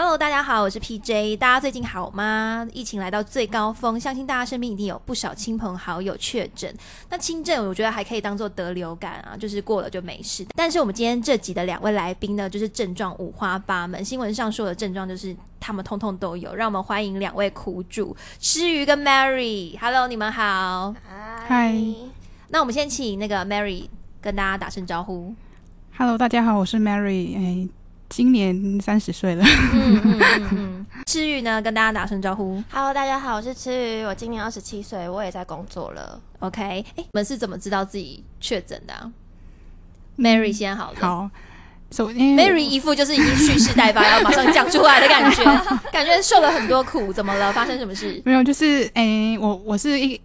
Hello，大家好，我是 PJ。大家最近好吗？疫情来到最高峰，相信大家身边一定有不少亲朋好友确诊。那轻症我觉得还可以当做得流感啊，就是过了就没事。但是我们今天这集的两位来宾呢，就是症状五花八门，新闻上说的症状就是他们通通都有。让我们欢迎两位苦主，吃鱼跟 Mary。Hello，你们好。嗨那我们先请那个 Mary 跟大家打声招呼。Hello，大家好，我是 Mary，哎，今年三十岁了。嗯嗯嗯嗯。吃鱼呢，跟大家打声招呼。Hello，大家好，我是吃鱼，我今年二十七岁，我也在工作了。OK，哎，你们是怎么知道自己确诊的、啊、？Mary 先好了。好，首先 Mary 一副就是已经蓄势待发，要马上讲出来的感觉，感觉受了很多苦，怎么了？发生什么事？没有，就是哎，我我是一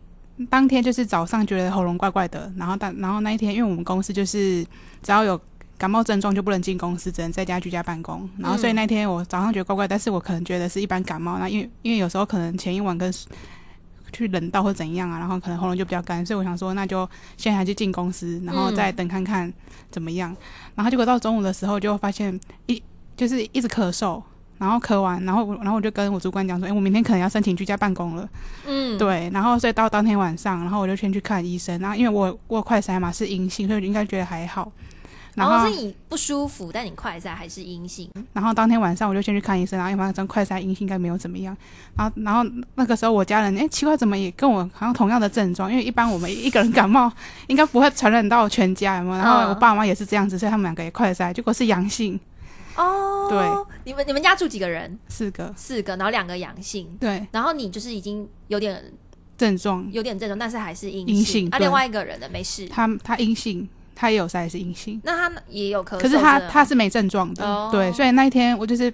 当天就是早上觉得喉咙怪怪的，然后但然后那一天因为我们公司就是只要有感冒症状就不能进公司，只能在家居家办公。然后所以那天我早上觉得怪怪，但是我可能觉得是一般感冒。那因为因为有时候可能前一晚跟去冷到或怎样啊，然后可能喉咙就比较干，所以我想说那就现在还是进公司，然后再等看看怎么样。然后结果到中午的时候就发现一就是一直咳嗽。然后咳完，然后我然后我就跟我主管讲说，哎，我明天可能要申请居家办公了。嗯，对，然后所以到当天晚上，然后我就先去看医生，然后因为我我有快筛嘛是阴性，所以应该觉得还好。然后是你不舒服，但你快筛还是阴性。然后当天晚上我就先去看医生，然后因为反正快筛阴性应该没有怎么样。然后然后那个时候我家人哎奇怪怎么也跟我好像同样的症状，因为一般我们一个人感冒应该不会传染到全家，有没有？然后我爸妈也是这样子，所以他们两个也快筛，结果是阳性，哦，对，你们你们家住几个人？四个，四个，然后两个阳性，对，然后你就是已经有点症状，有点症状，但是还是阴阴性啊，另外一个人的没事，他他阴性，他也有筛是阴性。那他也有咳嗽，可是他他是没症状的，哦。对，所以那一天我就是，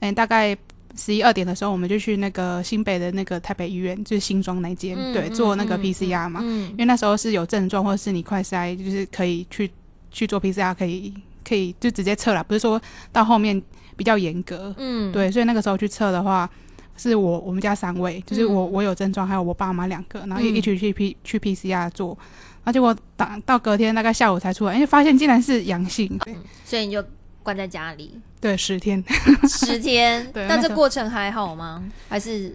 嗯，大概十一二点的时候，我们就去那个新北的那个台北医院，就是新庄那间，对，做那个嗯 PCR 嘛，嗯。因为那时候是有症状或者是你快筛，就是可以去去做 PCR，可以可以就直接测了，不是说到后面比较严格，嗯，对，所以那个时候去测的话。是我我们家三位，就是我、嗯。我有症状，还有我爸妈两个，然后一、嗯。一起去 P 去 PCR 做，然后结果到到隔天大概下午才出来，因为发现竟然是阳性，对所以你就关在家里对，十天，十天，对那这过程还好吗？还是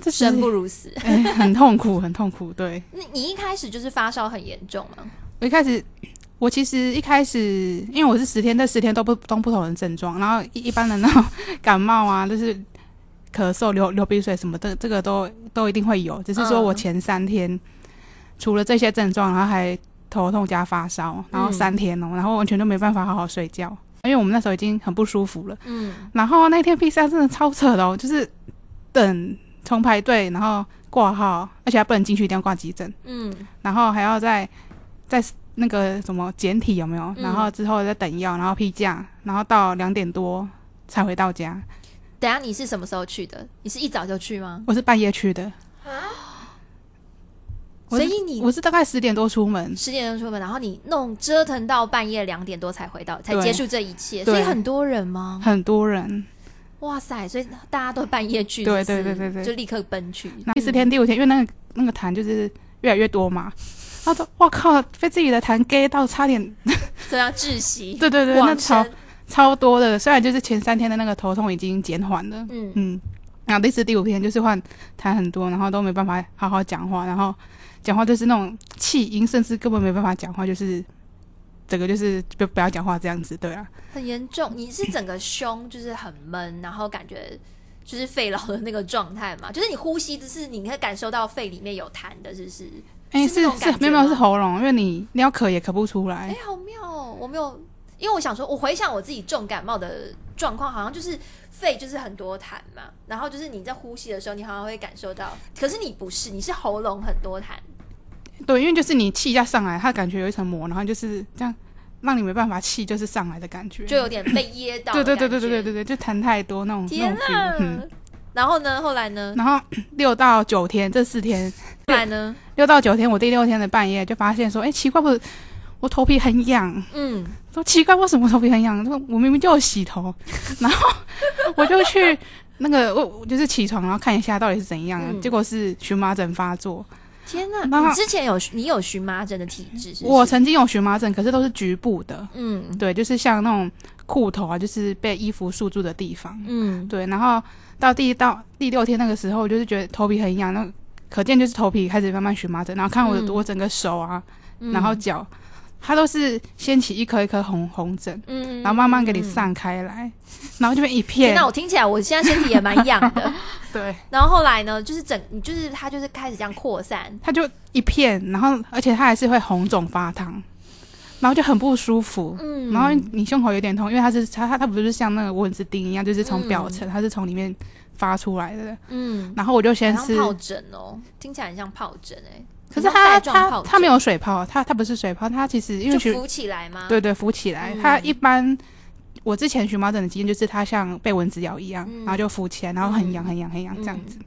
这生不如死？哎、很痛苦，很痛苦。对你你一开始就是发烧很严重吗？我一开始，我其实一开始，因为我是十天，这十天都不都不同的症状，然后一一般的那种感冒啊，就是咳嗽、流流鼻水什么的，这个都都一定会有。只是说我嗯前三天、除了这些症状，然后还头痛加发烧，然后嗯三天哦、然后完全都没办法好好睡觉，因为我们那时候已经很不舒服了。嗯，然后那天 PCR 真的超扯的哦，就是等重排队，然后挂号，而且还不能进去，一定要挂急诊，嗯，然后还要再再那个什么检体有没有？嗯然后之后再等药，然后批假，然后到两点多才回到家。等下你是什么时候去的？你是一早就去吗？我是半夜去的，我是所以你我是大概十点多出门，十点钟出门，然后你弄折腾到半夜两点多才回到，才结束这一切。所以很多人吗？很多人。哇塞！所以大家都半夜去，对对对对对就立刻奔去。那第四天、第五天，因为那个那个痰就是越来越多嘛，然后说哇靠，被自己的痰 gay 到差点，都要窒息，对对对，那超超多的。虽然就是前三天的那个头痛已经减缓了，嗯嗯，然后第四、第五天就是换痰很多，然后都没办法好好讲话，然后讲话就是那种气音，甚至根本没办法讲话，就是整个就是不不要讲话这样子，对啊，很严重。你是整个胸就是很闷，然后感觉就是肺痨的那个状态嘛，就是你呼吸，只是你可以感受到肺里面有痰的，是不是？哎、是是是种感觉没有没有是喉咙，因为你你要咳也咳不出来哎、来，好妙哦！我没有，因为我想说，我回想我自己重感冒的状况，好像就是肺就是很多痰嘛，然后就是你在呼吸的时候，你好像会感受到，可是你不是，你是喉咙很多痰。对，因为就是你气一下上来，它感觉有一层膜，然后就是这样让你没办法气，就是上来的感觉，就有点被噎到。对对对对对对对。对，就痰太多那种那天啊嗯，然后呢？后来呢？然后六到九天这四天，后来呢？六到九天，我第六天的半夜就发现说，哎，奇怪，我我头皮很痒。嗯，说奇怪，为什么头皮很痒？说我明明就有洗头，然后我就去那个我我就是起床，然后看一下到底是怎样，嗯结果是荨麻疹发作。天哪！你之前有你有荨麻疹的体质是？我曾经有荨麻疹，可是都是局部的，嗯对，就是像那种裤头啊，就是被衣服束住的地方。嗯对，然后到第到第六天那个时候，我就是觉得头皮很痒，那可见就是头皮开始慢慢荨麻疹，然后看我、嗯我整个手啊，嗯然后脚，它都是掀起一颗一颗红红疹，嗯然后慢慢给你嗯散开来，然后这边一片那！，我听起来我现在身体也蛮痒的。对，然后后来呢，就是整，你就是它就是开始这样扩散。它就一片，然后而且它还是会红肿发烫，然后就很不舒服。嗯然后你胸口有点痛，因为它是它它它不是像那个蚊子叮一样，就是从表层，它是从里面发出来的。嗯，然后我就先吃，好像疱疹哦，听起来很像疱疹哎。可是它它它没有水泡，它它不是水泡，它其实因为就浮起来吗？对对浮起来，嗯。它一般我之前荨麻疹的经验就是它像被蚊子咬一样，嗯。然后就浮起来，然后很痒嗯。很痒很痒这样嗯。子。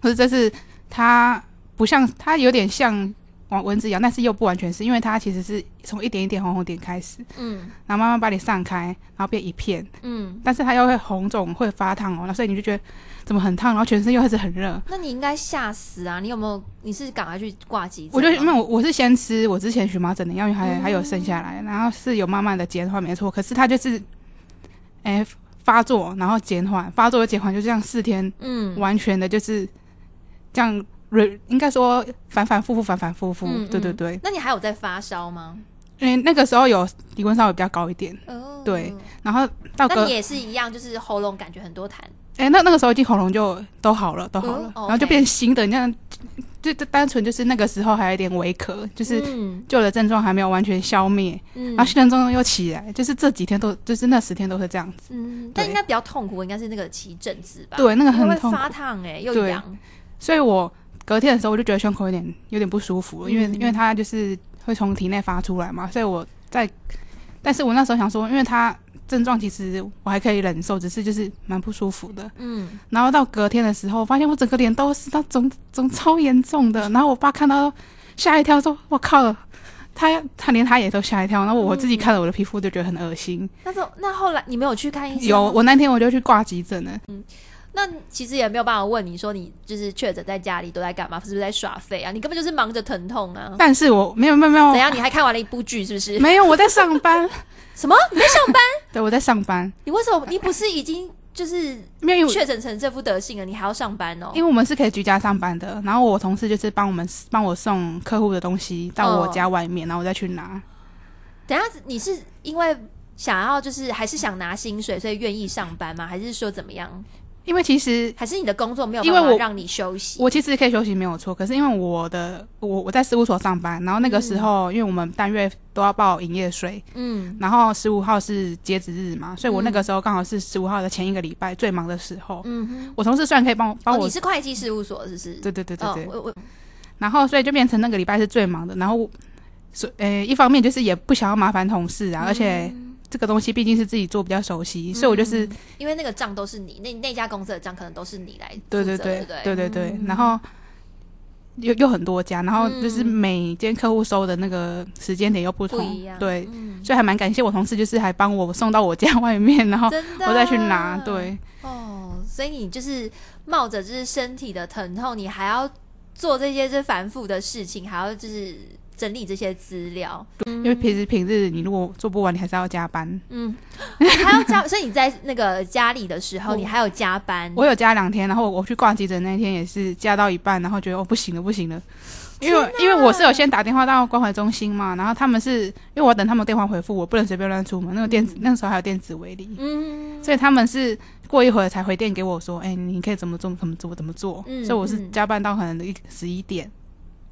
可是这是它不像，它有点像往蚊子咬，但是又不完全是，因为它其实是从一点一点红红点开始，嗯然后慢慢把你散开，然后变一片，嗯。但是它又会红肿，会发烫哦，那所以你就觉得怎么很烫，然后全身又开始很热。那你应该吓死啊！你有没有？你是赶快去挂急诊？我就因为我我是先吃我之前荨麻疹的药，因为还、嗯还有剩下来，然后是有慢慢的减缓，没错。可是它就是，哎、发作，然后减缓，发作又减缓，就这样四天，嗯完全的就是这样，应该说反反复复，反反复复，对对对。那你还有在发烧吗？因为那个时候有体温稍微比较高一点，哦，对。然后到隔那你也是一样，就是喉咙感觉很多痰。哎、那那个时候已经喉咙就都好了，都好了，嗯然后就 OK 变新的，你像就就单纯就是那个时候还有一点微咳，就是嗯旧的症状还没有完全消灭，嗯然后新的症状又起来，就是这几天都就是那十天都是这样子。嗯，但对应该比较痛苦，应该是那个起疹子吧？对，那个很痛苦发烫哎，又对痒。所以我隔天的时候我就觉得胸口有点有点不舒服，因为嗯因为它就是会从体内发出来嘛，所以我在，但是我那时候想说，因为它症状其实我还可以忍受，只是就是蛮不舒服的。嗯，然后到隔天的时候，我发现我整个脸都是，它肿肿超严重的。然后我爸看到吓一跳，说：“我靠！”他他连他也都吓一跳。然后我自己看了我的皮肤就觉得很恶心。那时候那后来你没有去看医生？有我那天我就去挂急诊了。那其实也没有办法问你说你就是确诊在家里都在干嘛，是不是在耍废啊？你根本就是忙着疼痛啊！但是我没有没有没有怎样？你还看完了一部剧是不是？没有我在上班。什么？你在上班？对，我在上班。你为什么？你不是已经就是没有，确诊成这副德性了，你还要上班哦？因为我们是可以居家上班的。然后我同事就是帮我们帮我送客户的东西到我家外面，然后我再去拿。等一下你是因为想要就是还是想拿薪水，所以愿意上班吗？还是说怎么样？因为其实还是你的工作没有因为我办法让你休息？我其实可以休息没有错，可是因为我的我我在事务所上班，然后那个时候、因为我们单月都要报营业税，嗯。然后十五号是截止日嘛，所以我那个时候刚好是十五号的前一个礼拜最忙的时候。嗯哼，我同事虽然可以帮我帮哦，我，你是会计事务所是不是？对对对对对，哦，我我然后所以就变成那个礼拜是最忙的，然后所呃一方面就是也不想要麻烦同事啊，而且这个东西毕竟是自己做比较熟悉，所以我就是嗯因为那个账都是你那那家公司的账，可能都是你来负对对对责对？对对然后又又很多家，然后就是嗯每间客户收的那个时间点又不同，不，对，嗯。所以还蛮感谢我同事，就是还帮我送到我家外面，然后我再去拿，对。哦，所以你就是冒着就是身体的疼痛，你还要做这些就是繁复的事情，还要就是整理这些资料，因为平时平日你如果做不完，你还是要加班。嗯，还要加，所以你在那个家里的时候，你还有加班，我有加两天，然后我去挂急诊那天也是加到一半，然后觉得哦不行了不行了，因为因为我是有先打电话到关怀中心嘛，然后他们是因为我要等他们电话回复，我不能随便乱出门，那个电子、那个时候还有电子围篱，嗯，所以他们是过一会儿才回电给我说，哎、你可以怎么做怎么做怎么做，嗯所以我是嗯。加班到可能一十一点，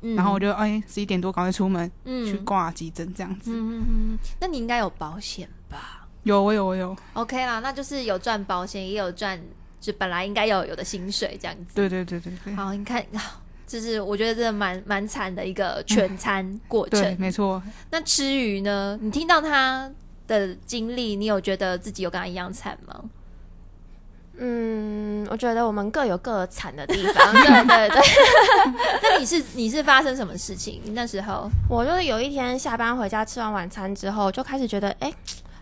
嗯然后我就哎十一点多赶快出门、嗯去挂急诊这样子。嗯嗯嗯，那你应该有保险吧有我有我有，？OK 啦，那就是有赚保险，也有赚就本来应该要有的薪水这样子。对对对对对，好，你看，啊就是我觉得真的蛮蛮惨的一个全餐过程。对，没错。那吃鱼呢？你听到他的经历，你有觉得自己有跟他一样惨吗？嗯，我觉得我们各有各惨的地方。对 对对，那你是你是发生什么事情？那时候我就是有一天下班回家吃完晚餐之后，就开始觉得，哎、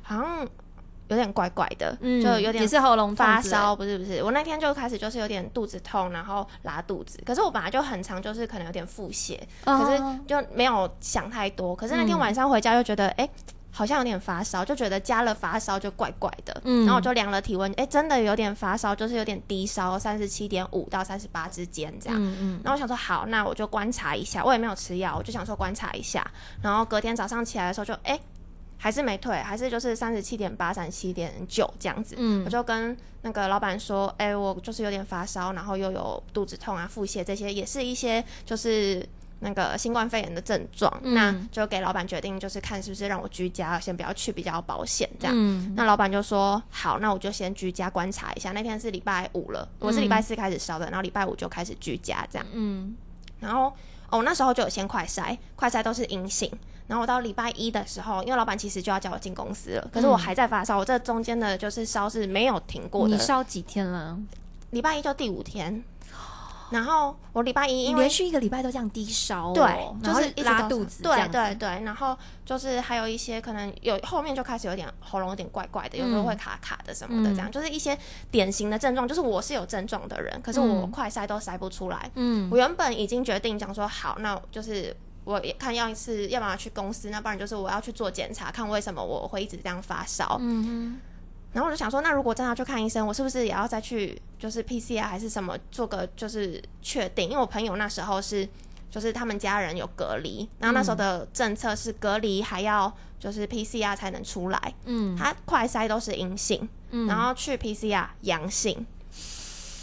好像有点怪怪的，就有点是喉咙发烧，不是不是，我那天就开始就是有点肚子痛，然后拉肚子。可是我本来就很常就是可能有点腹泻，可是哦就没有想太多。可是那天嗯晚上回家又觉得，哎、好像有点发烧，就觉得加了发烧就怪怪的。嗯然后我就量了体温，哎、真的有点发烧，就是有点低烧，三十七点五到三十八之间这样。嗯嗯然后我想说好，那我就观察一下，我也没有吃药，我就想说观察一下。然后隔天早上起来的时候就，哎，还是没退，还是就是三十七点八、三十七点九这样子。嗯我就跟那个老板说，哎，我就是有点发烧，然后又有肚子痛啊、腹泻这些，也是一些就是。那个新冠肺炎的症状，嗯那就给老板决定，就是看是不是让我居家，先不要去，比较保险这样。嗯那老板就说好，那我就先居家观察一下。那天是礼拜五了，我是礼拜四开始烧的，然后礼拜五就开始居家这样。嗯然后哦，那时候就有先快筛，快筛都是阴性。然后我到礼拜一的时候，因为老板其实就要叫我进公司了，可是我还在发烧，我这中间的就是烧是没有停过的你。烧几天了？礼拜一就第五天，然后我礼拜一你因为连续一个礼拜都这样低烧哦，对，就是一直拉肚子对对对，然后就是还有一些可能有后面就开始有点喉咙有点怪怪的，有时候嗯会卡卡的什么的，这样、就是一些典型的症状，就是我是有症状的人，可是我嗯。快塞都塞不出来。嗯。我原本已经决定讲说好，那就是我也看要一次，要不然去公司，那不然就是我要去做检查，看为什么我会一直这样发烧。嗯然后我就想说，那如果真的要去看医生，我是不是也要再去就是 PCR 还是什么做个就是确定？因为我朋友那时候是就是他们家人有隔离，然后那时候的政策是隔离还要就是 PCR 才能出来，嗯他快筛都是阴性，嗯然后去 PCR 阳性。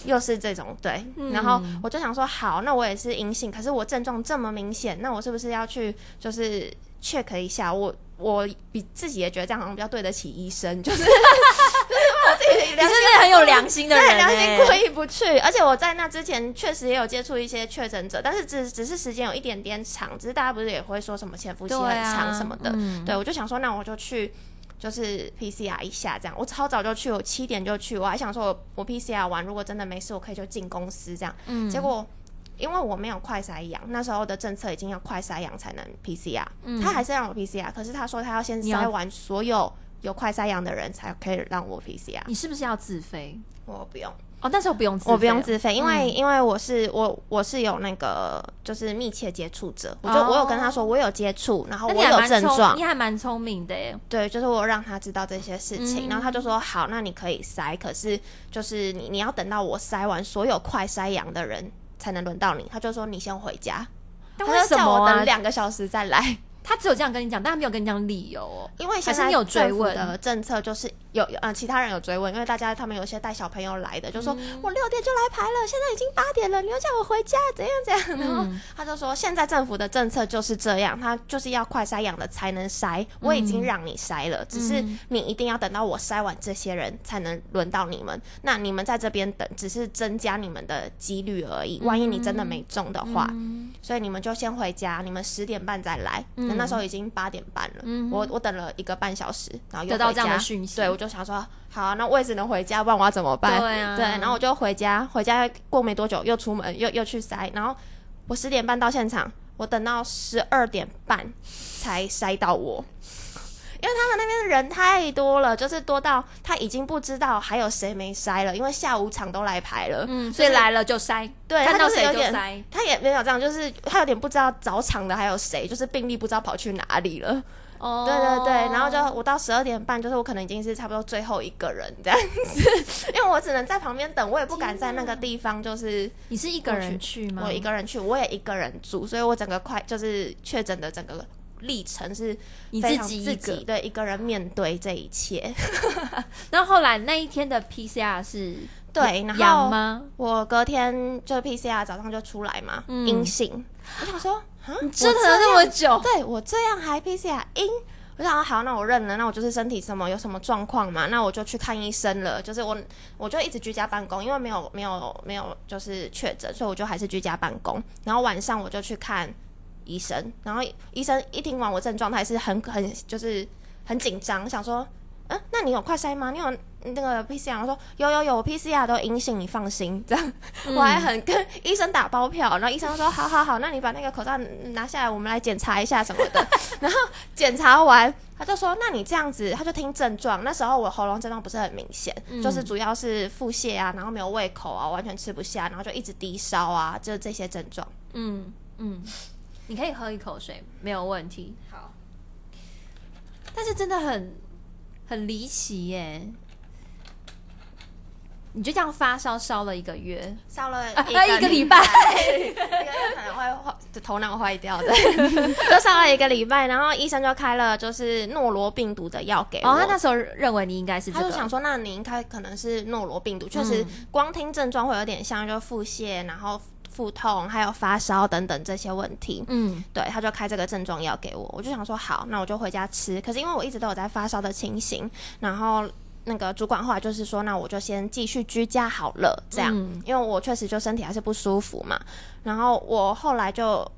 又是这种对，嗯然后我就想说，好，那我也是阴性，可是我症状这么明显，那我是不是要去就是 check 一下？我我比自己也觉得这样好像比较对得起医生，就是就是我自己良心是很有良心的人对良心欸过意不去。而且我在那之前确实也有接触一些确诊者，但是只只是时间有一点点长，只是大家不是也会说什么潜伏期很长什么的，嗯对我就想说，那我就去。就是 PCR 一下这样，我超早就去，我七点就去，我还想说我我 PCR 完，如果真的没事，我可以就进公司这样。嗯结果因为我没有快筛阳，那时候的政策已经要快筛阳才能 PCR，、嗯。他还是让我 PCR，可是他说他要先筛完所有有快筛阳的人才可以让我 PCR，你是不是要自费？我不用，哦，那时候不用自我不用自费，因为、嗯。因为我是我我是有那个就是密切接触者，我就、哦。我有跟他说我有接触，然后我有症状。你，还蛮聪明的耶。对，就是我有让他知道这些事情，嗯。然后他就说好，那你可以筛，可是就是你你要等到我筛完所有快筛阳的人才能轮到你，他就说你先回家，但为他就叫我什么啊等？两个小时再来。他只有这样跟你讲，但他没有跟你讲理由哦。因为现在还是你有追问？的政策就是有呃其他人有追问，因为大家他们有些带小朋友来的，就说、嗯我六点就来排了，现在已经八点了，你要叫我回家怎样怎样，然后嗯。他就说现在政府的政策就是这样，他就是要快筛阳的才能筛，我已经让你筛了，只是嗯。你一定要等到我筛完这些人才能轮到你们，那你们在这边等只是增加你们的几率而已，万一你真的没中的话，嗯。所以你们就先回家，你们十点半再来。嗯那那时候已经八点半了，嗯我我等了一个半小时，然后又得到这样的讯息。对我就想说，好啊、那我也只能回家，不然我要怎么办？对啊。然后我就回家，回家过没多久又出门，又又去塞，然后我十点半到现场，我等到十二点半才塞到我。因为他们那边人太多了，就是多到他已经不知道还有谁没筛了，因为下午场都来排了，嗯，所就是以来了就筛，对他看到谁就是有点。他也没有这样，就是他有点不知道早场的还有谁，就是病例不知道跑去哪里了。哦对对对，然后就我到十二点半，就是我可能已经是差不多最后一个人这样子，因为我只能在旁边等，我也不敢在那个地方，就是你是一个人去吗？我一个人去，我也一个人住，所以我整个快就是确诊的整个历程是你自自己一个己对一个人面对这一切。然后后来那一天的 PCR 是对，然后？我隔天就 PCR 早上就出来嘛，嗯阴性。我想说，啊，你折腾了那么久，对我这样还 PCR 阴，我想好，那我认了，那我就是身体什么有什么状况嘛，那我就去看医生了。就是我我就一直居家办公，因为没有没有没有就是确诊，所以我就还是居家办公。然后晚上我就去看医生，然后医生一听完我症状，他还是很很就是很紧张，想说，嗯、那你有快筛吗？你有那个 PCR，我说有有有，我 PCR 都阴性，你放心。这样，嗯我还很跟医生打包票，然后医生说好好好，那你把那个口罩拿下来，我们来检查一下什么的。然后检查完，他就说那你这样子，他就听症状。那时候我喉咙症状不是很明显，嗯就是主要是腹泻啊，然后没有胃口啊，完全吃不下，然后就一直低烧啊，就这些症状。嗯嗯，你可以喝一口水，没有问题。好，但是真的很很离奇耶！你就这样发烧烧了一个月，烧了啊一一个礼拜。一个月可能会坏，就头脑坏掉的，就烧了一个礼拜，然后医生就开了就是诺罗病毒的药给我。哦，他那时候认为你应该是这个，他就想说，那你应该可能是诺罗病毒，确实嗯。光听症状会有点像，就腹泻，然后腹痛，还有发烧等等这些问题。嗯对，他就开这个症状药给我，我就想说好，那我就回家吃。可是因为我一直都有在发烧的情形，然后那个主管后来就是说，那我就先继续居家好了，这样，嗯因为我确实就身体还是不舒服嘛。然后我后来就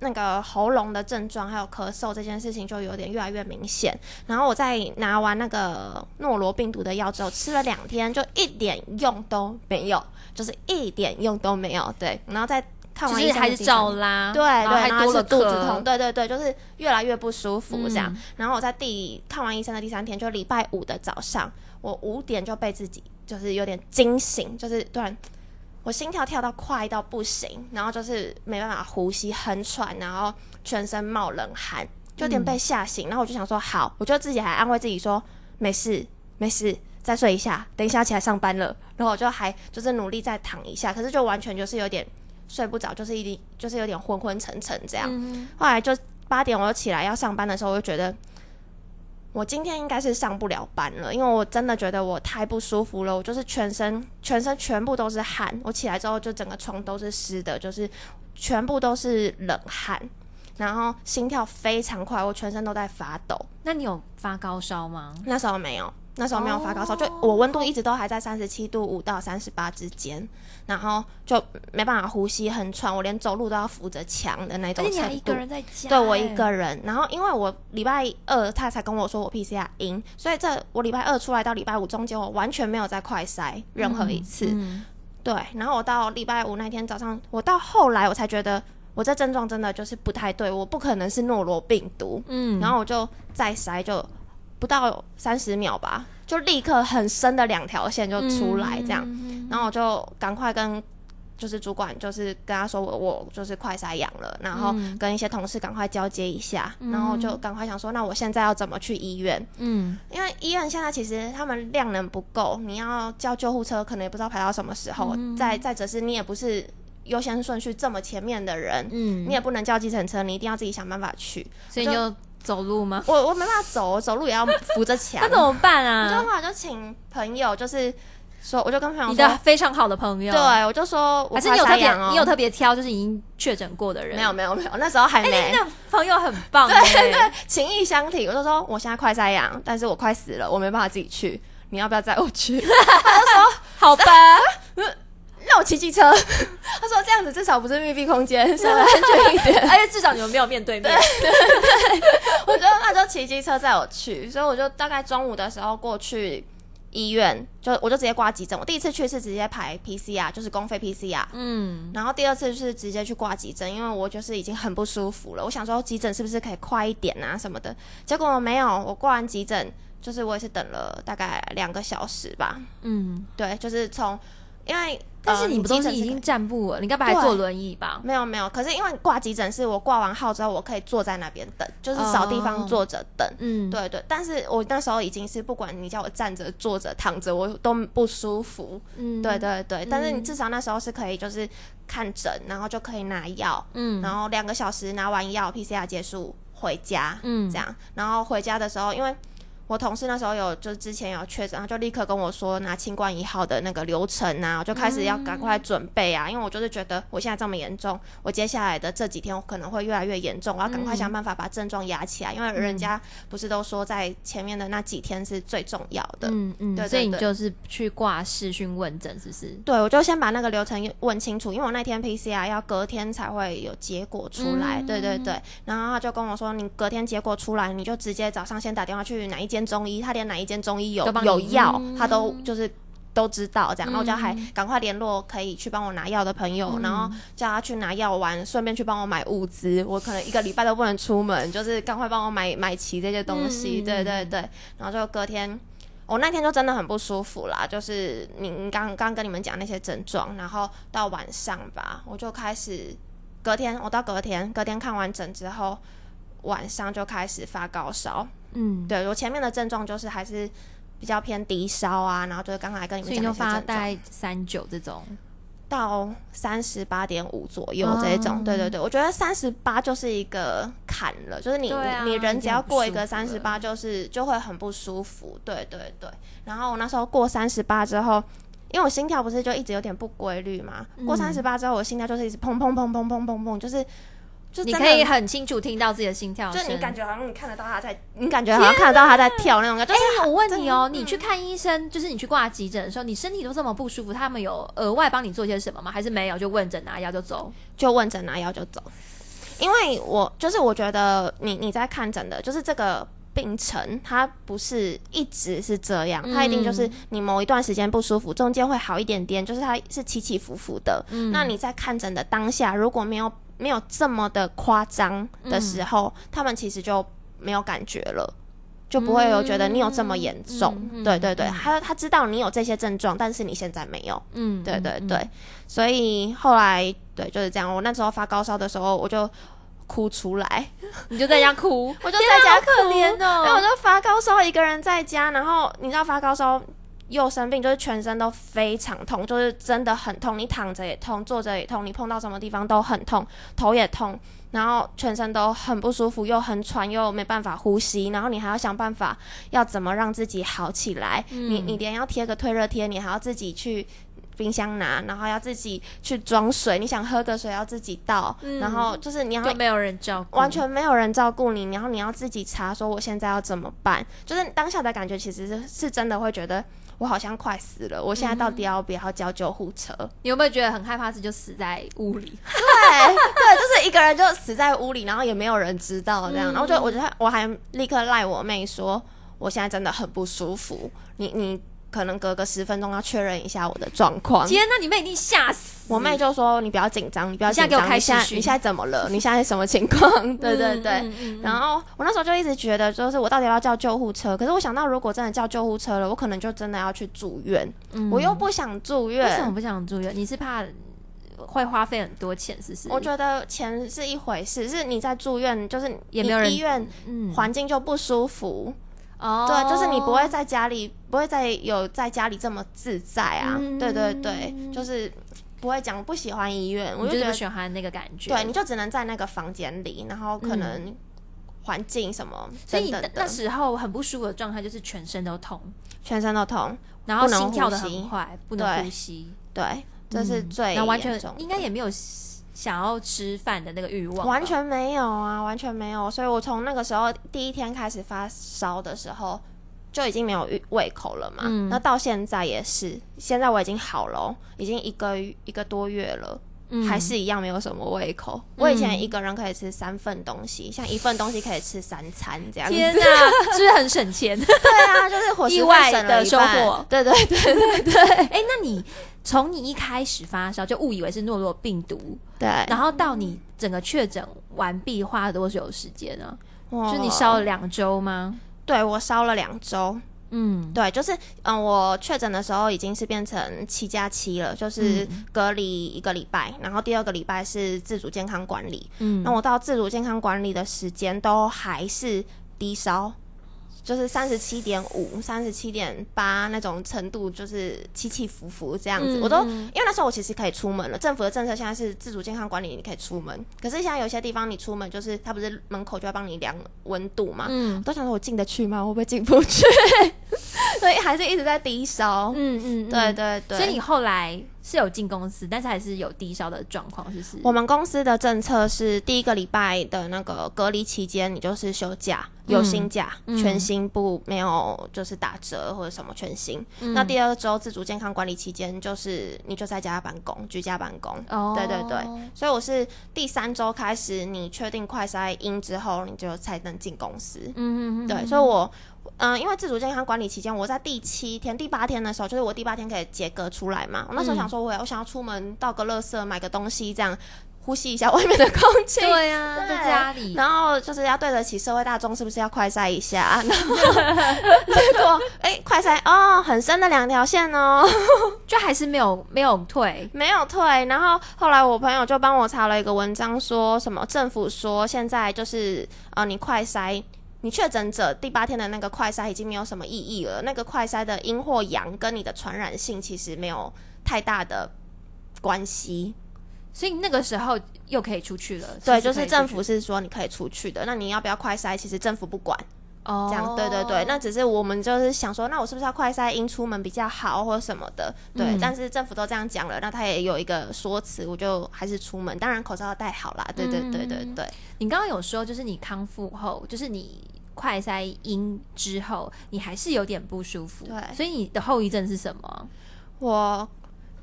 那个喉咙的症状还有咳嗽这件事情就有点越来越明显。然后我在拿完那个诺罗病毒的药之后，吃了两天，就一点用都没有，就是一点用都没有。对，然后再看完医生还是照拉，对对，然后肚子痛，，对对对，就是越来越不舒服这样。嗯然后我在第看完医生的第三天，就礼拜五的早上，我五点就被自己就是有点惊醒，就是突然我心跳跳到快到不行，然后就是没办法呼吸，很喘，然后全身冒冷汗，就有点被吓醒。然后我就想说好，我就自己还安慰自己说没事没事。再睡一下，等一下起来上班了。然后我就还就是努力再躺一下，可是就完全就是有点睡不着，就是一定就是有点昏昏沉沉这样。嗯后来就八点我就起来要上班的时候，我就觉得我今天应该是上不了班了，因为我真的觉得我太不舒服了，我就是全身全身全部都是汗，我起来之后就整个床都是湿的，就是全部都是冷汗，然后心跳非常快，我全身都在发抖。那你有发高烧吗？那时候没有，那时候没有发高烧，哦就我温度一直都还在三十七度五到三十八之间，然后就没办法呼吸，很喘，我连走路都要扶着墙的那种程度。你一个人在家，对我一哎个人，然后因为我礼拜二他才跟我说我 PCR 阴，所以这我礼拜二出来到礼拜五中间，我完全没有在快筛任何一次。嗯对，然后我到礼拜五那天早上，我到后来我才觉得我这症状真的就是不太对，我不可能是诺罗病毒。嗯然后我就再筛，就不到三十秒吧，就立刻很深的两条线就出来这样。嗯然后我就赶快跟就是主管，就是跟他说我我就是快筛阳了，然后嗯跟一些同事赶快交接一下，嗯然后就赶快想说，那我现在要怎么去医院？嗯因为医院现在其实他们量能不够，你要叫救护车，可能也不知道排到什么时候。嗯再再者是你也不是优先顺序这么前面的人，嗯你也不能叫计程车，你一定要自己想办法去。所以你就走路吗？我我没办法走，我走路也要扶着墙。那怎么办啊？我就后来就请朋友，就是说，我就跟朋友你说，的非常好的朋友，，对，我就说我还是你有特别快筛阳哦，你有特别挑，就是已经确诊过的人？没有没有没有，那时候还哎，没你。那朋友很棒，对对，情意相挺，我就说我现在快筛阳，但是我快死了，我没办法自己去，你要不要载我去？他就说好吧，让我骑机车。他说这样子至少不是密闭空间，稍微安全一点。而且至少你们没有面对面，对我就他就骑机车载我去，所以我就大概中午的时候过去医院，就我就直接挂急诊。我第一次去是直接排 PCR，就是公费 PCR。嗯，然后第二次是直接去挂急诊，因为我就是已经很不舒服了。我想说急诊是不是可以快一点啊什么的，结果没有。我挂完急诊，就是我也是等了大概两个小时吧。嗯，对，就是从因为但是呃你不都是已经站不稳，你该不会还坐轮椅吧？没有没有，可是因为挂急诊是我挂完号之后，我可以坐在那边等，就是找地方坐着等。嗯，对对，但是我那时候已经是不管你叫我站着、坐着、躺着，我都不舒服。嗯，对，对对，但是你嗯至少那时候是可以就是看诊，然后就可以拿药，嗯，然后两个小时拿完药，PCR 结束回家，嗯这样。然后回家的时候，因为我同事那时候有就之前有确诊，他就立刻跟我说拿清冠一号的那个流程啊，我就开始要赶快准备啊，因为我就是觉得我现在这么严重，我接下来的这几天我可能会越来越严重，我要赶快想办法把症状压起来，因为人家不是都说在前面的那几天是最重要的。嗯嗯，对对对所以你就是去挂视讯问诊，是不是？对，我就先把那个流程问清楚，因为我那天 PCR 要隔天才会有结果出来，嗯对对对。然后他就跟我说，你隔天结果出来，你就直接早上先打电话去哪一间间中医，他连哪一间中医有有药，嗯他都就是都知道这样。嗯然后我就还赶快联络可以去帮我拿药的朋友，嗯然后叫他去拿药丸，顺便去帮我买物资。我可能一个礼拜都不能出门，就是赶快帮我买买齐这些东西。对对对，然后就隔天。我那天就真的很不舒服啦，就是你刚刚跟你们讲那些症状，然后到晚上吧，我就开始隔天，我到隔天，隔天看完诊之后，晚上就开始发高烧。嗯，对我前面的症状就是还是比较偏低烧啊，然后就是刚才跟你所以你就们讲那些症状，发大概三九这种，到三十八点五左右哦这一种。对对对，我觉得三十八就是一个坎了，就是你、对啊你你人只要过一个已经三十舒服了八，就是就会很不舒服。对对对，然后我那时候过三十八之后。因为我心跳不是就一直有点不规律嘛，过嗯三十八之后，我心跳就是一直砰砰砰砰砰砰砰，就是就你可以很清楚听到自己的心跳声。就是你感觉好像你看得到他在，你感觉好像看得到他在跳那种感觉。就是哎、我问你哦，你去看医生，就是你去挂急诊的时候，你身体都这么不舒服，他们有额外帮你做些什么吗？还是没有，就问诊拿药就走？就问诊拿药就走。因为我就是我觉得你你在看诊的，就是这个病程，它不是一直是这样，它一定就是你某一段时间不舒服，中间会好一点点，就是它是起起伏伏的。那你在看诊的当下，如果没有没有这么的夸张的时候，他们其实就没有感觉了。就不会有觉得你有这么严重，对对对，嗯他他知道你有这些症状，但是你现在没有，嗯，对对嗯。对，，所以后来对就是这样。我那时候发高烧的时候，我就哭出来，你就在家哭，我就在家好可怜哦。然后我就发高烧，一个人在家，然后你知道发高烧又生病，就是全身都非常痛，就是真的很痛，你躺着也痛，坐着也痛，你碰到什么地方都很痛，头也痛。然后全身都很不舒服，又很喘，又没办法呼吸，然后你还要想办法要怎么让自己好起来。你你连要贴个退热贴，你还要自己去冰箱拿，然后要自己去装水，你想喝个水要自己倒，然后就是你要就没有人照顾，完全没有人照顾你，然后你要自己查说我现在要怎么办，就是当下的感觉其实是是真的会觉得我好像快死了，我现在到底要不要叫救护车？你有没有觉得很害怕？是就死在屋里？对对，就是一个人就死在屋里，然后也没有人知道这样，嗯然后就我觉得我还立刻赖我妹说我现在真的很不舒服，你你可能隔个十分钟要确认一下我的状况。天那，你妹一定吓死！我妹就说：“你不要紧张，你不要紧张，你现在你现在怎么了？你现在什么情况？对对对。嗯嗯嗯然后我那时候就一直觉得，就是我到底要叫救护车？可是我想到，如果真的叫救护车了，我可能就真的要去住院，我又不想住院为什么。不想住院？你是怕会花费很多钱，是不是？我觉得钱是一回事，是你在住院，就是也没有人医院嗯环境就不舒服。哦，对，就是你不会在家里，不会再有在家里这么自在啊。嗯对对对，就是不会讲不喜欢医院，我我就是不就觉得喜欢那个感觉。对，你就只能在那个房间里，然后可能环境什么所以等等的，你那时候很不舒服的状态就是全身都痛，全身都痛。然后心跳的很快，不能对呼吸，对，这是最完全应该也没有想要吃饭的那个欲望，完全没有啊，完全没有。所以我从那个时候第一天开始发烧的时候。就已经没有胃胃口了嘛，嗯那到现在也是，现在我已经好了哦，已经一个一个多月了，嗯还是一样没有什么胃口。我以前一个人可以吃三份东西，像一份东西可以吃三餐这样子。天哪，是不是很省钱？对啊，就是伙食外的收获。对对对对对 哎，那你从你一开始发烧就误以为是诺罗病毒，对，然后到你整个确诊完毕花了多久时间呢？哇就你烧了两周吗？对我烧了两周，嗯，对，就是嗯，我确诊的时候已经是变成七加七了，就是隔离一个礼拜，然后第二个礼拜是自主健康管理。嗯。那我到自主健康管理的时间都还是低烧，就是三十七点五、三十七点八那种程度，就是起起伏伏这样子。嗯我都嗯因为那时候我其实可以出门了，政府的政策现在是自主健康管理，你可以出门。可是现在有些地方你出门就是他不是门口就要帮你量温度嘛，嗯我都想说我进得去吗？会不会进不去？所以还是一直在低烧。嗯嗯，嗯对对对，所以你后来是有进公司，但是还是有低烧的状况，是不是？我们公司的政策是第一个礼拜的那个隔离期间，你就是休假，有薪假，嗯全薪不没有就是打折或者什么全薪。嗯那第二周自主健康管理期间，就是你就在家办公，居家办公。哦，对对对，所以我是第三周开始，你确定快筛阴之后，你就才能进公司。嗯嗯嗯，对，所以我，嗯、因为自主健康管理期间，我在第七天、第八天的时候，就是我第八天可以解隔出来嘛。我那时候嗯想说我，我想要出门倒个垃圾，买个东西，这样呼吸一下外面的空气。对呀，对在家里，然后就是要对得起社会大众，是不是要快筛一下？然后结果，哎、快筛哦，很深的两条线哦，就还是没有没有退，没有退。然后后来我朋友就帮我查了一个文章，说什么政府说现在就是呃，你快筛。你确诊者第八天的那个快筛已经没有什么意义了，那个快筛的阴或阳跟你的传染性其实没有太大的关系。所以那个时候又可以出去了。对，就是政府是说你可以出去的，那你要不要快筛？其实政府不管。哦，这样，对对对，那只是我们就是想说，那我是不是要快筛阴出门比较好，或者什么的？对，嗯但是政府都这样讲了，那他也有一个说辞，我就还是出门，当然口罩要戴好啦。对对对对嗯对，你刚刚有说，就是你康复后，就是你快筛阴之后，你还是有点不舒服，对所以你的后遗症是什么？我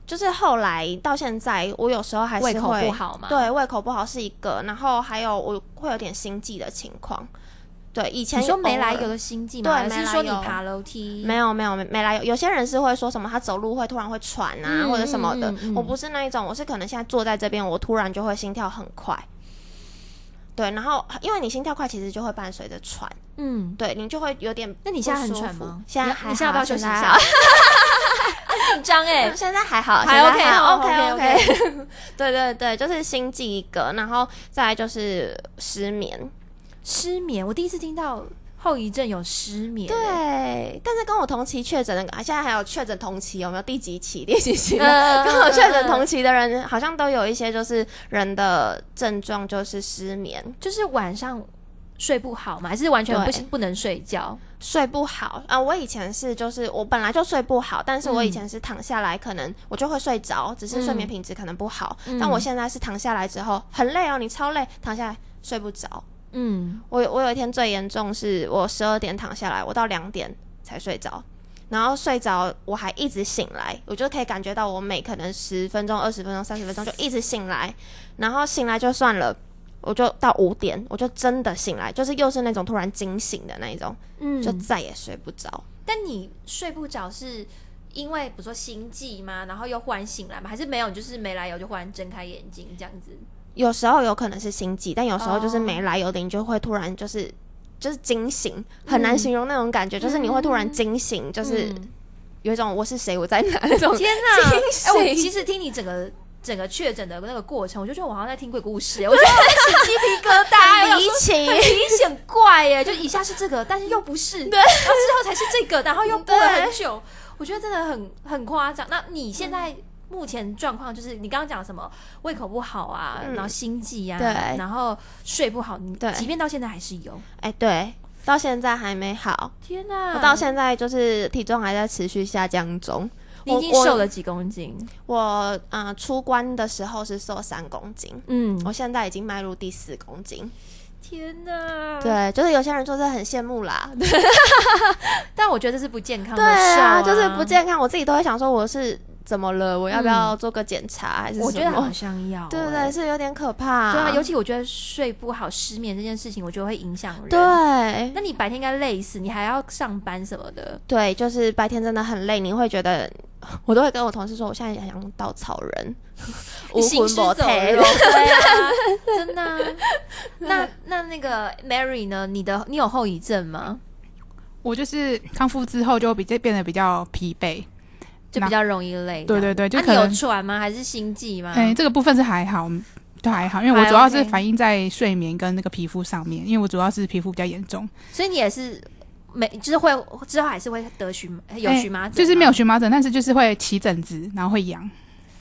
就是后来到现在，我有时候还是胃口会不好嘛？，对，胃口不好是一个，然后还有我会有点心悸的情况。对，以前你说没来由的心悸吗？对还是说你爬楼梯？没有没有没没来由，有些人是会说什么他走路会突然会喘啊，嗯或者什么的。嗯嗯嗯我不是那一种，我是可能现在坐在这边，我突然就会心跳很快。对，然后因为你心跳快，其实就会伴随着喘，嗯，对你就会有点。那你现在很喘吗？你现在还你现在要不要好休息一下？很紧张哎，现在还好，还现在 OK，好好 OK OK，OK。对对对，就是心悸一个，然后再来就是失眠。失眠，我第一次听到后遗症有失眠。欸对，但是跟我同期确诊那个，啊现在还有确诊同期，有没有第几期？第几期？嗯，跟我确诊同期的人，好像都有一些就是人的症状，就是失眠、就是晚上睡不好嘛？还是完全不对不能睡觉？睡不好啊。我以前是就是我本来就睡不好，但是我以嗯前是躺下来可能我就会睡着，只是睡眠品质可能不好。嗯但我现在是躺下来之后很累哦，你超累，躺下来睡不着。嗯，我我有一天最严重是我十二点躺下来，我到两点才睡着。然后睡着，我还一直醒来，我就可以感觉到我每可能十分钟、二十分钟、三十分钟就一直醒来，然后醒来就算了，我就到五点，我就真的醒来，就是又是那种突然惊醒的那一种，嗯就再也睡不着。但你睡不着是因为比如说心悸吗？然后又忽然醒来吗？还是没有？就是没来由就忽然睁开眼睛这样子？有时候有可能是心悸，但有时候就是哦没来由的，你就会突然就是就是惊醒，很难形容那种感觉，就是你会突然惊醒，就是嗯有一种我是谁，我在哪那种天哪！惊哎、我其实听你整个整个确诊的那个过程，我就觉得我好像在听鬼故事、哎我觉得鸡皮疙瘩，很离奇。很明显怪耶，就以下是这个，但是又不是，对，然后之后才是这个，然后又过了很久，我觉得真的很很夸张。那你现在目前状况就是你刚刚讲什么胃口不好啊，嗯然后心悸啊，对然后睡不好，你对即便到现在还是有。哎，对，到现在还没好，天哪！我到现在就是体重还在持续下降中。你已经瘦了几公斤？我呃出关的时候是瘦三公斤，嗯，我现在已经迈入第四公斤。天哪！，对，就是有些人就是很羡慕啦。但我觉得这是不健康的对瘦啊，就是不。健康，我自己都会想说我是怎么了，我要不要嗯做个检查还是什么？我觉得好像要、对对是有点可怕。对啊，尤其我觉得睡不好、失眠这件事情，我觉得会影响人。对那你白天应该累死，你还要上班什么的。对，就是白天真的很累，你会觉得，我都会跟我同事说，我现在也很像稻草人，无行尸魂不体。走肉，对啊，真的啊、那那那个 Mary 呢？你的你有后遗症吗？我就是康复之后就比较变得比较疲惫。就比较容易累。对对对就那你有喘吗？还是心悸吗？哎、这个部分是还好，都还好，因为我主要是反映在睡眠跟那个皮肤上面，因为我主要是皮肤比较严重，所以你也是没，就是会之后还是会得荨有哎荨麻疹吗、就是没有荨麻疹，但是就是会起疹子，然后会痒。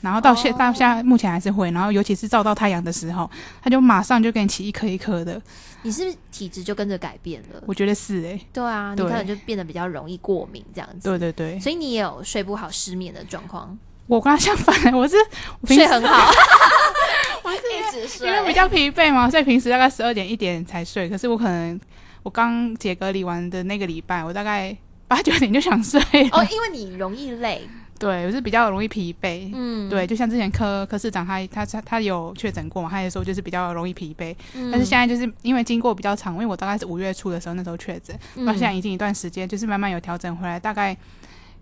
然后到现、哦到现在目前还是会，然后尤其是照到太阳的时候，它就马上就给你起一颗一颗的。你是不是体质就跟着改变了？我觉得是哎、对啊，你对可能就变得比较容易过敏这样子。对对对，所以你也有睡不好、失眠的状况，我跟他相反，我是 我平时睡很好。我是一直睡因为比较疲惫嘛，所以平时大概十二点一点才睡。可是我可能我刚解隔离完的那个礼拜，我大概八九点就想睡。哦，因为你容易累，对，我是比较容易疲惫。嗯，对，就像之前柯柯市长他他他他有确诊过嘛，他也说就是比较容易疲惫。嗯但是现在就是因为经过比较长，因为我大概是五月初的时候那时候确诊，嗯到现在已经一段时间，就是慢慢有调整回来，大概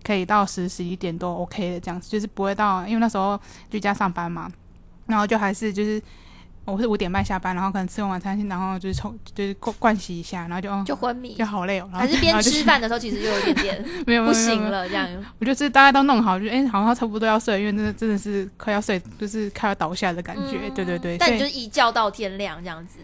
可以到十十一点多 OK 的这样子，就是不会到因为那时候居家上班嘛，然后就还是就是我是五点半下班，然后可能吃完晚餐，然后就是冲就是灌灌洗一下，然后就哦就昏迷就，好累哦，还是边吃饭的时候其实就有点点 没有不行了，这样。我就是大家都弄好，就哎、好像差不多要睡，因为真的真的是快要睡，就是快要倒下的感觉。对对对，嗯但你就是一觉到天亮这样子。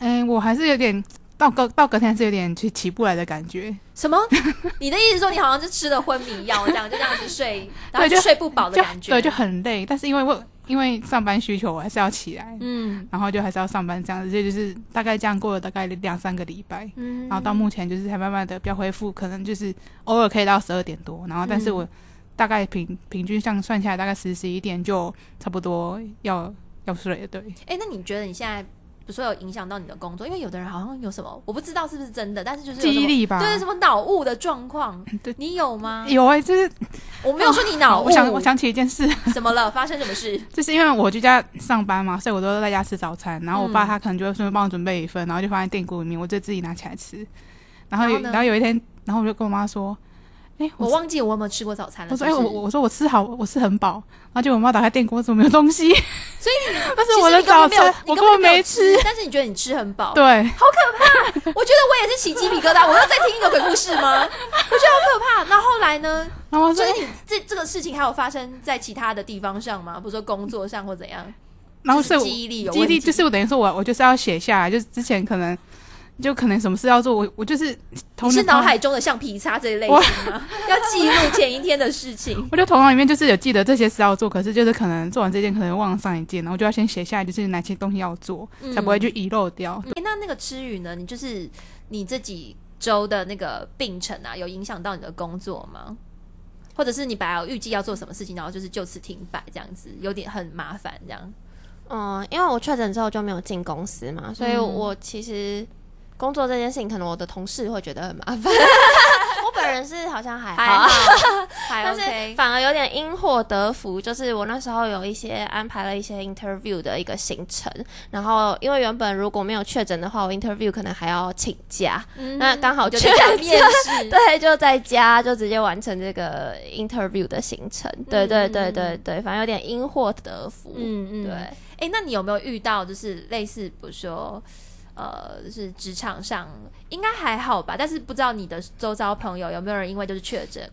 嗯、我还是有点到隔到隔天还是有点起起不来的感觉。什么？你的意思说你好像是吃了昏迷药，这样就这样子睡，然后就睡不饱的感觉。对，就很累。但是因为我因为上班需求，我还是要起来，嗯然后就还是要上班这样子，这就是大概这样过了大概两三个礼拜。嗯然后到目前就是才慢慢的比较恢复，可能就是偶尔可以到十二点多，然后但是我嗯大概平平均上算下来大概十十一点就差不多要要睡了，对。哎、那你觉得你现在，比如说有影响到你的工作？因为有的人好像有什么，我不知道是不是真的，但是就是记忆力吧，对什么脑雾的状况 对，你有吗？有哎、就是 我没有说你脑雾，我想我想起一件事，怎么了？发生什么事？就是因为我居家上班嘛，所以我都在家吃早餐，然后我爸嗯他可能就会顺便帮我准备一份，然后就放在电锅里面，我就自己拿起来吃。然后然后有一天，然后我就跟我妈说，哎、我我忘记我有没有吃过早餐了。我说哎、是不是我我说我吃好，我吃很饱，然后结果我妈打开电锅，怎么没有东西？所以你 但是我的早餐我根本你根本没吃，但是你觉得你吃很饱？对，好可怕我觉得我也是起鸡皮疙瘩。我要再听一个鬼故事吗？我觉得好可怕。那后来呢？然后我说就是，你这这个事情还有发生在其他的地方上吗？比如说工作上或怎样？然后是我记忆力有记忆力问题就是我等于说我我就是要写下来，就是之前可能就可能什么事要做，我我就是是脑脑海中的橡皮擦这一类型吗？要记录前一天的事情。我就头脑里面就是有记得这些事要做，可是就是可能做完这件，可能忘了上一件，然后就要先写下来，就是哪些东西要做，嗯才不会去遗漏掉。诶那那个吃语呢？你就是你这几周的那个病程啊，有影响到你的工作吗？或者是你本来预计要做什么事情，然后就是就此停摆这样子，有点很麻烦这样。嗯，因为我确诊之后就没有进公司嘛，所以嗯我其实工作这件事情，可能我的同事会觉得很麻烦。我本人是好像还还好，但是。反而有点因祸得福，就是我那时候有一些安排了一些 interview 的一个行程，然后因为原本如果没有确诊的话，我 interview 可能还要请假，嗯那刚好就确诊在家面试，对，就在家就直接完成这个 interview 的行程。对对对对对，反正有点因祸得福。嗯嗯，对。哎、那你有没有遇到就是类似，比如说，呃，就是职场上应该还好吧？但是不知道你的周遭朋友有没有人因为就是确诊，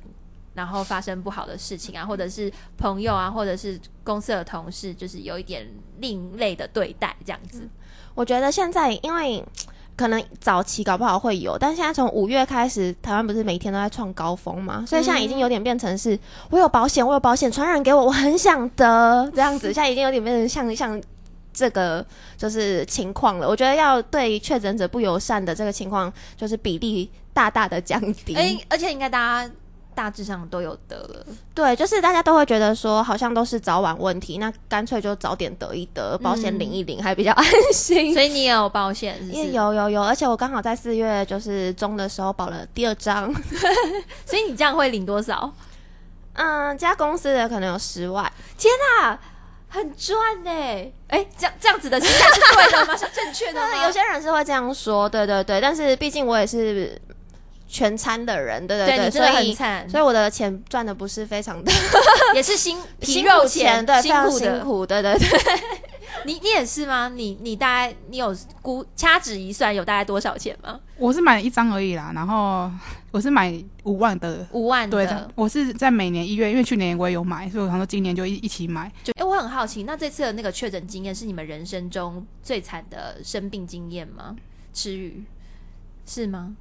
然后发生不好的事情啊，或者是朋友啊，或者是公司的同事，就是有一点另类的对待这样子。我觉得现在因为可能早期搞不好会有，但现在从五月开始，台湾不是每天都在创高峰嘛，所以现在已经有点变成是，我有保险，我有保险，传染给我，我很想得这样子，现在已经有点变成像像。这个就是情况了，我觉得要对确诊者不友善的这个情况，就是比例大大的降低。哎、而且应该大家大致上都有得了，对，就是大家都会觉得说，好像都是早晚问题，那干脆就早点得一得，保险领一领，还比较 安心。所以你也有保险，是不也？有有有，而且我刚好在四月就是中的时候保了第二张，所以你这样会领多少？嗯，这家公司的可能有十万，天啊，很赚呢！哎、这样这样子的心态是对的吗？是正确的吗？有些人是会这样说，对对对，但是毕竟我也是全餐的人，对对对所以所以我的钱赚的不是非常的 也是辛 皮辛苦肉钱，对，非常辛苦的。辛苦，对对对，你你也是吗？你你大概你有估掐指一算有大概多少钱吗？我是买一张而已啦，然后我是买五万的。五万对的。，我是在每年一月，因为去年我也有买，所以我想说今年就一一起买。就哎、我很好奇，那这次的那个确诊经验是你们人生中最惨的生病经验吗？吃鱼是吗？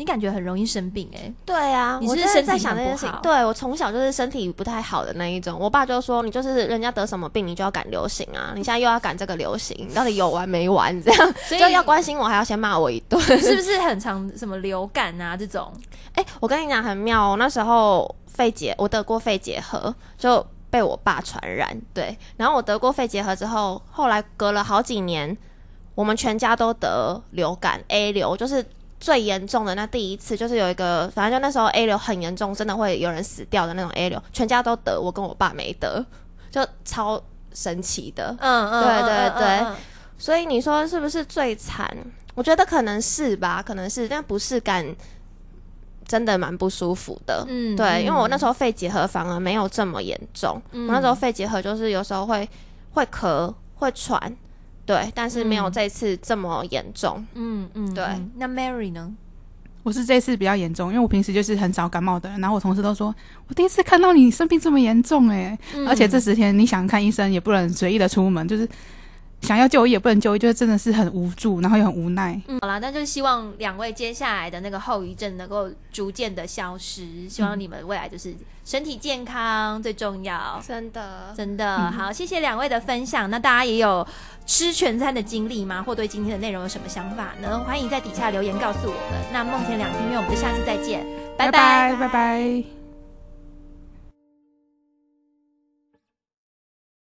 你感觉很容易生病哎、对啊，你我是身体想这件事情。对我从小就是身体不太好的那一种，我爸就说你就是人家得什么病，你就要赶流行啊，你现在又要赶这个流行，你到底有完没完？这样 所以就要关心我，还要先骂我一顿。是不是很常什么流感啊这种？哎、我跟你讲很妙哦，那时候肺结，我得过肺结核，就被我爸传染。对，然后我得过肺结核之后，后来隔了好几年，我我们全家都得流感 A 流，就是最严重的那第一次，就是有一个，反正就那时候 A 流很严重，真的会有人死掉的那种 A 流，全家都得，我跟我爸没得，就超神奇的。嗯嗯，对嗯对对嗯嗯所以你说是不是最惨？我觉得可能是吧，可能是，但不适感真的蛮不舒服的。嗯对，因为我那时候候肺结核反而没有这么严重，嗯我那时候肺结核就是有时候会会咳会喘，对，但是没有嗯这次这么严重。嗯嗯对嗯那 Mary 呢？我是这次比较严重，因为我平时就是很少感冒的人，然后我同事都说，我第一次看到你生病这么严重哎、嗯而且这十天你想看医生也不能随意的出门，就是想要就医也不能就医，就是真的是很无助，然后又很无奈。嗯，好啦，那就希望两位接下来的那个后遗症能够逐渐的消失，希望你们未来就是身体健康最重要。真的，真的好，谢谢两位的分享。那大家也有吃全餐的经历吗？或对今天的内容有什么想法呢？欢迎在底下留言告诉我们。那梦田两厅院，我们就下次再见，拜拜拜拜拜